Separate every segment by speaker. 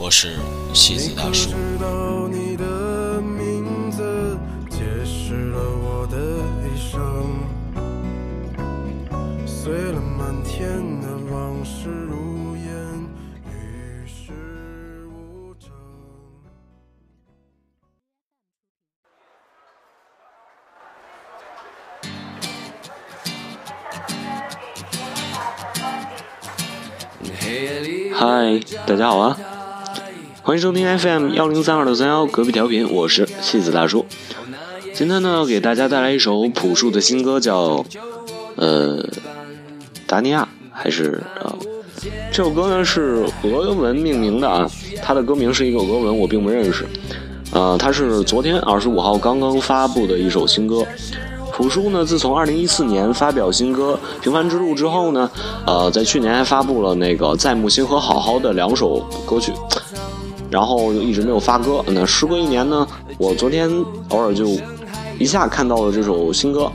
Speaker 1: 我是戏子大叔。嗨，大家好啊！欢迎收听 FM 幺零三二六三幺隔壁调频，我是戏子大叔。今天呢，给大家带来一首朴树的新歌，叫呃达尼亚，还是啊？这首歌呢是俄文命名的啊，它的歌名是一个俄文，我并不认识。呃，它是昨天二十五号刚刚发布的一首新歌。朴树呢，自从二零一四年发表新歌《平凡之路》之后呢，呃，在去年还发布了那个《在木星》和《好好的》两首歌曲，然后就一直没有发歌。那时隔一年呢，我昨天偶尔就一下看到了这首新歌。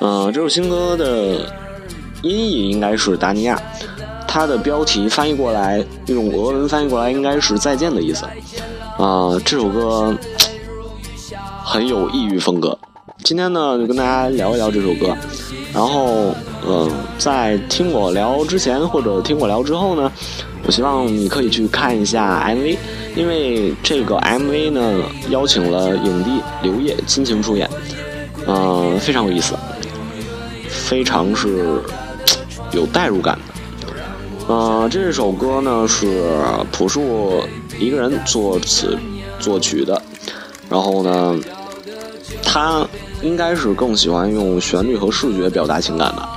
Speaker 1: 嗯，这首新歌的音译应该是达尼亚，它的标题翻译过来用俄文翻译过来应该是再见的意思。啊，这首歌很有异域风格。今天呢，就跟大家聊一聊这首歌。然后，嗯，在听我聊之前或者听我聊之后呢，我希望你可以去看一下 MV，因为这个 MV 呢邀请了影帝刘烨亲情出演，嗯，非常有意思，非常是有代入感的。嗯，这首歌呢是朴树一个人作词作曲的，然后呢，他。应该是更喜欢用旋律和视觉表达情感吧。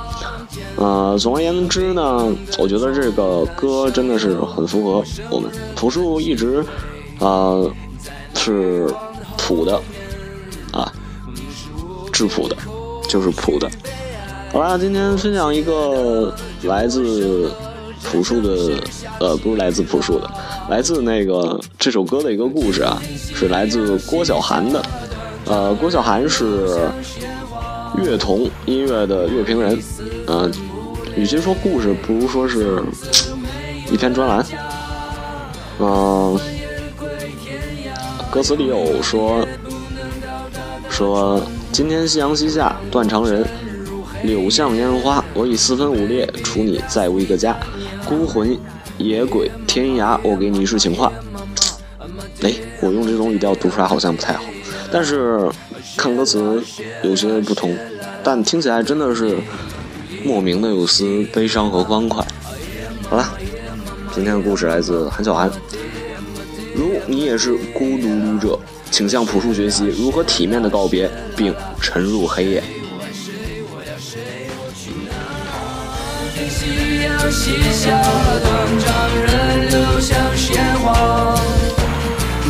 Speaker 1: 呃，总而言之呢，我觉得这个歌真的是很符合我们朴树一直，呃，是朴的，啊，质朴的，就是朴的。好啦，今天分享一个来自朴树的，呃，不是来自朴树的，来自那个这首歌的一个故事啊，是来自郭晓涵的。呃，郭晓涵是乐童音乐的乐评人，嗯，与其说故事，不如说是一篇专栏。嗯，歌词里有说说今天夕阳西下，断肠人，柳巷烟花，我已四分五裂，除你再无一个家，孤魂野鬼天涯，我给你一世情话。哎，我用这种语调读出来好像不太好。但是看歌词有些不同，但听起来真的是莫名的有丝悲伤和欢快。好了，今天的故事来自韩小涵。如你也是孤独旅者，请向朴树学习如何体面的告别，并沉入黑夜。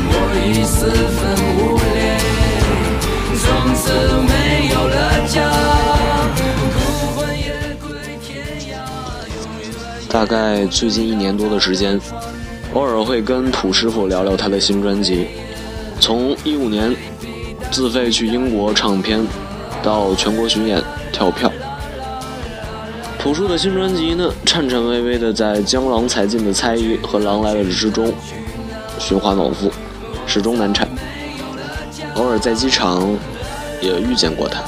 Speaker 1: 我已四分五裂。大概最近一年多的时间，偶尔会跟土师傅聊聊他的新专辑。从一五年自费去英国唱片，到全国巡演跳票，朴树的新专辑呢，颤颤巍巍的在江郎才尽的猜疑和狼来了之中循环往复，始终难产。偶尔在机场。也遇见过他，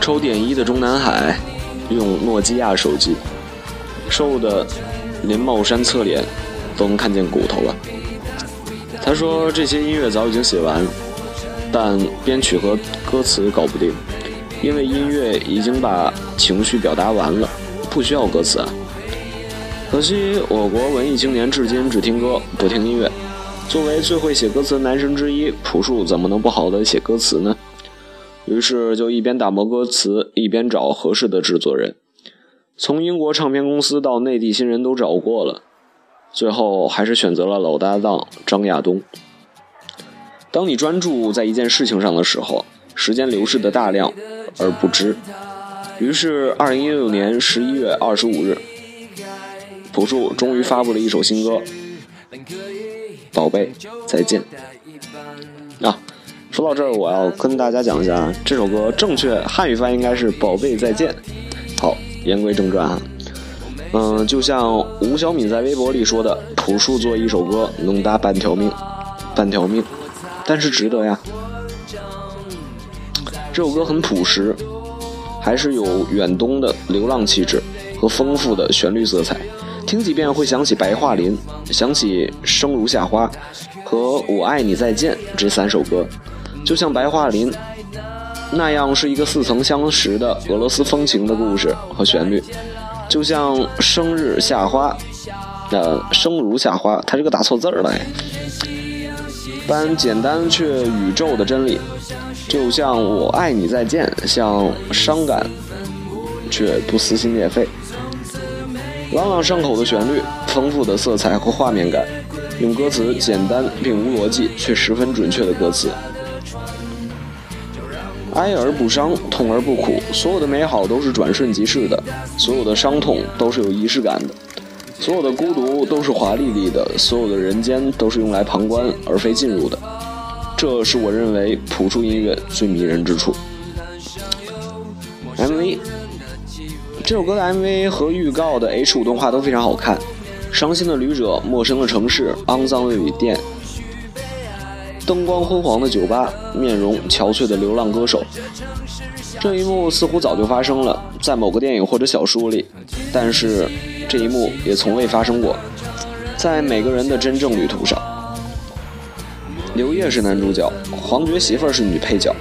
Speaker 1: 抽点一的中南海，用诺基亚手机，瘦的连帽衫侧脸都能看见骨头了。他说这些音乐早已经写完，但编曲和歌词搞不定，因为音乐已经把情绪表达完了，不需要歌词啊。可惜我国文艺青年至今只听歌不听音乐，作为最会写歌词的男神之一，朴树怎么能不好好的写歌词呢？于是就一边打磨歌词，一边找合适的制作人。从英国唱片公司到内地新人都找过了，最后还是选择了老搭档张亚东。当你专注在一件事情上的时候，时间流逝的大量而不知。于是，二零一六年十一月二十五日，朴树终于发布了一首新歌，《宝贝再见》。啊，说到这儿，我要跟大家讲一下，这首歌正确汉语翻译应该是“宝贝再见”。言归正传哈。嗯，就像吴小敏在微博里说的：“朴树做一首歌能搭半条命，半条命，但是值得呀。”这首歌很朴实，还是有远东的流浪气质和丰富的旋律色彩，听几遍会想起白桦林，想起生如夏花和我爱你再见这三首歌，就像白桦林那样是一个似曾相识的俄罗斯风情的故事和旋律。就像生日夏花，呃，生如夏花，它这个打错字儿了，般简单却宇宙的真理。就像我爱你再见，像伤感却不撕心裂肺。朗朗上口的旋律，丰富的色彩和画面感，用歌词简单并无逻辑却十分准确的歌词。哀而不伤，痛而不苦，所有的美好都是转瞬即逝的，所有的伤痛都是有仪式感的，所有的孤独都是华丽丽的，所有的人间都是用来旁观而非进入的。这是我认为朴树音乐最迷人之处。MV 这首歌的 MV 和预告的 H 五动画都非常好看，伤心的旅者，陌生的城市，肮脏的旅店。灯光昏黄的酒吧，面容憔悴的流浪歌手，这一幕似乎早就发生了在某个电影或者小说里，但是这一幕也从未发生过在每个人的真正旅途上。刘烨是男主角，黄觉媳妇儿是女配角。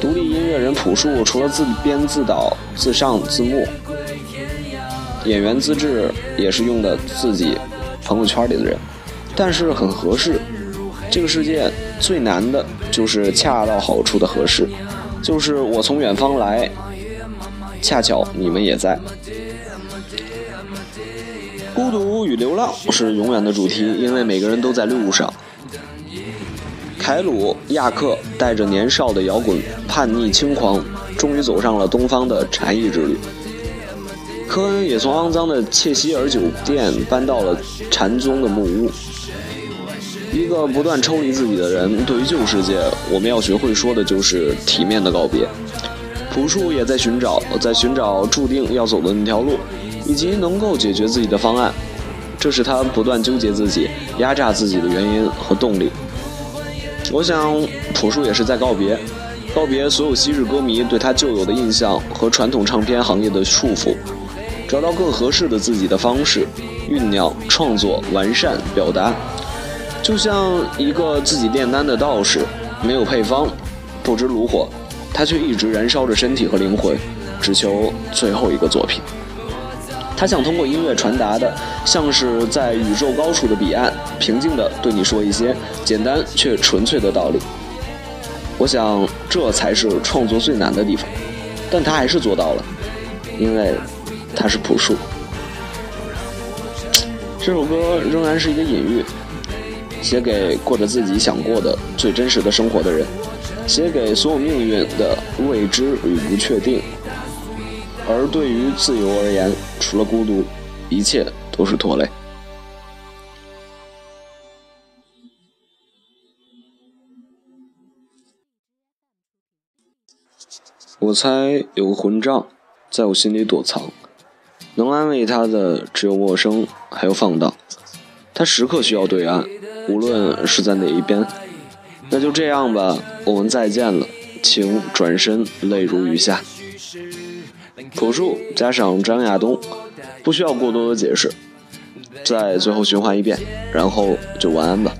Speaker 1: 独立音乐人朴树除了自编自导自上自幕，演员资质也是用的自己朋友圈里的人，但是很合适。这个世界最难的就是恰到好处的合适，就是我从远方来，恰巧你们也在。孤独与流浪是永远的主题，因为每个人都在路上。凯鲁亚克带着年少的摇滚、叛逆、轻狂，终于走上了东方的禅意之旅。科恩也从肮脏的切希尔酒店搬到了禅宗的木屋。一个不断抽离自己的人，对于旧世界，我们要学会说的就是体面的告别。朴树也在寻找，在寻找注定要走的那条路，以及能够解决自己的方案。这是他不断纠结自己、压榨自己的原因和动力。我想，朴树也是在告别，告别所有昔日歌迷对他旧有的印象和传统唱片行业的束缚，找到更合适的自己的方式，酝酿、创作、完善、表达。就像一个自己炼丹的道士，没有配方，不知炉火，他却一直燃烧着身体和灵魂，只求最后一个作品。他想通过音乐传达的，像是在宇宙高处的彼岸，平静地对你说一些简单却纯粹的道理。我想这才是创作最难的地方，但他还是做到了，因为他是朴树。这首歌仍然是一个隐喻。写给过着自己想过的最真实的生活的人，写给所有命运的未知与不确定。而对于自由而言，除了孤独，一切都是拖累。我猜有个混账在我心里躲藏，能安慰他的只有陌生，还有放荡。他时刻需要对岸。无论是在哪一边，那就这样吧，我们再见了，请转身，泪如雨下。朴树加上张亚东，不需要过多的解释，在最后循环一遍，然后就晚安吧。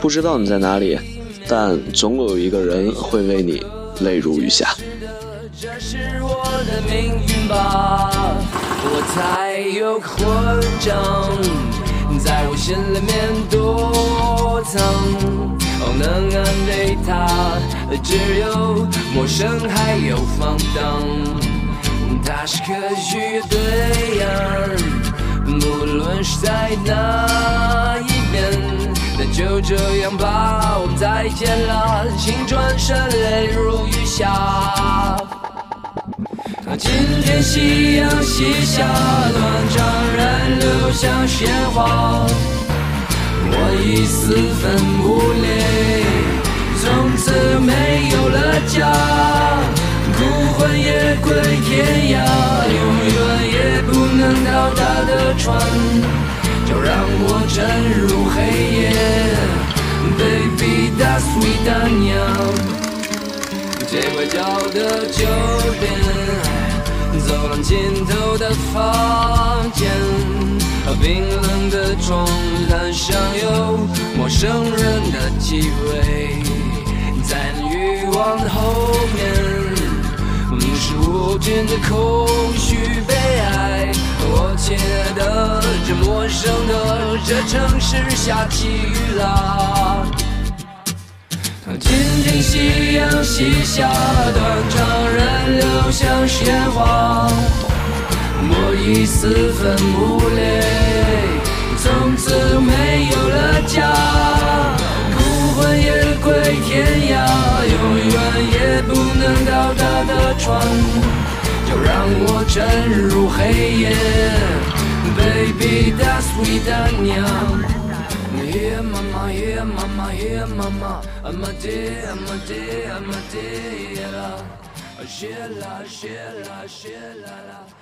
Speaker 1: 不知道你在哪里，但总有一个人会为你泪如雨下。这是我的命运吧，我才有混账。在我心里面躲藏，哦，能安慰他只有陌生还有放荡。他是科学对岸，
Speaker 2: 不论是在哪一边，那就这样吧，我们再见了。请转身，泪如雨下。今天夕阳西下，断肠人流像鲜花，我已四分五裂，从此没有了家。孤魂野归天涯，永远也不能到达的船，就让我沉入黑夜。Baby，大 sweet 大娘，最拐角的酒店，走廊尽头的房间，冰冷的床单上有陌生人的气味，在那欲望的后面。是无尽的空虚悲哀，我亲爱的，这陌生的这城市下起雨啦。今天夕阳西下，断肠人流像鲜花，我已四分五裂，从此没有了家。孤魂也归天涯，永远也不能到达的船，就让我沉入黑夜。Baby，大 sweet 大娘 here, mama, here, mama, here, mama. I'm a dear, I'm a dear, I'm a dear. Shilla, shilla, shilla, la.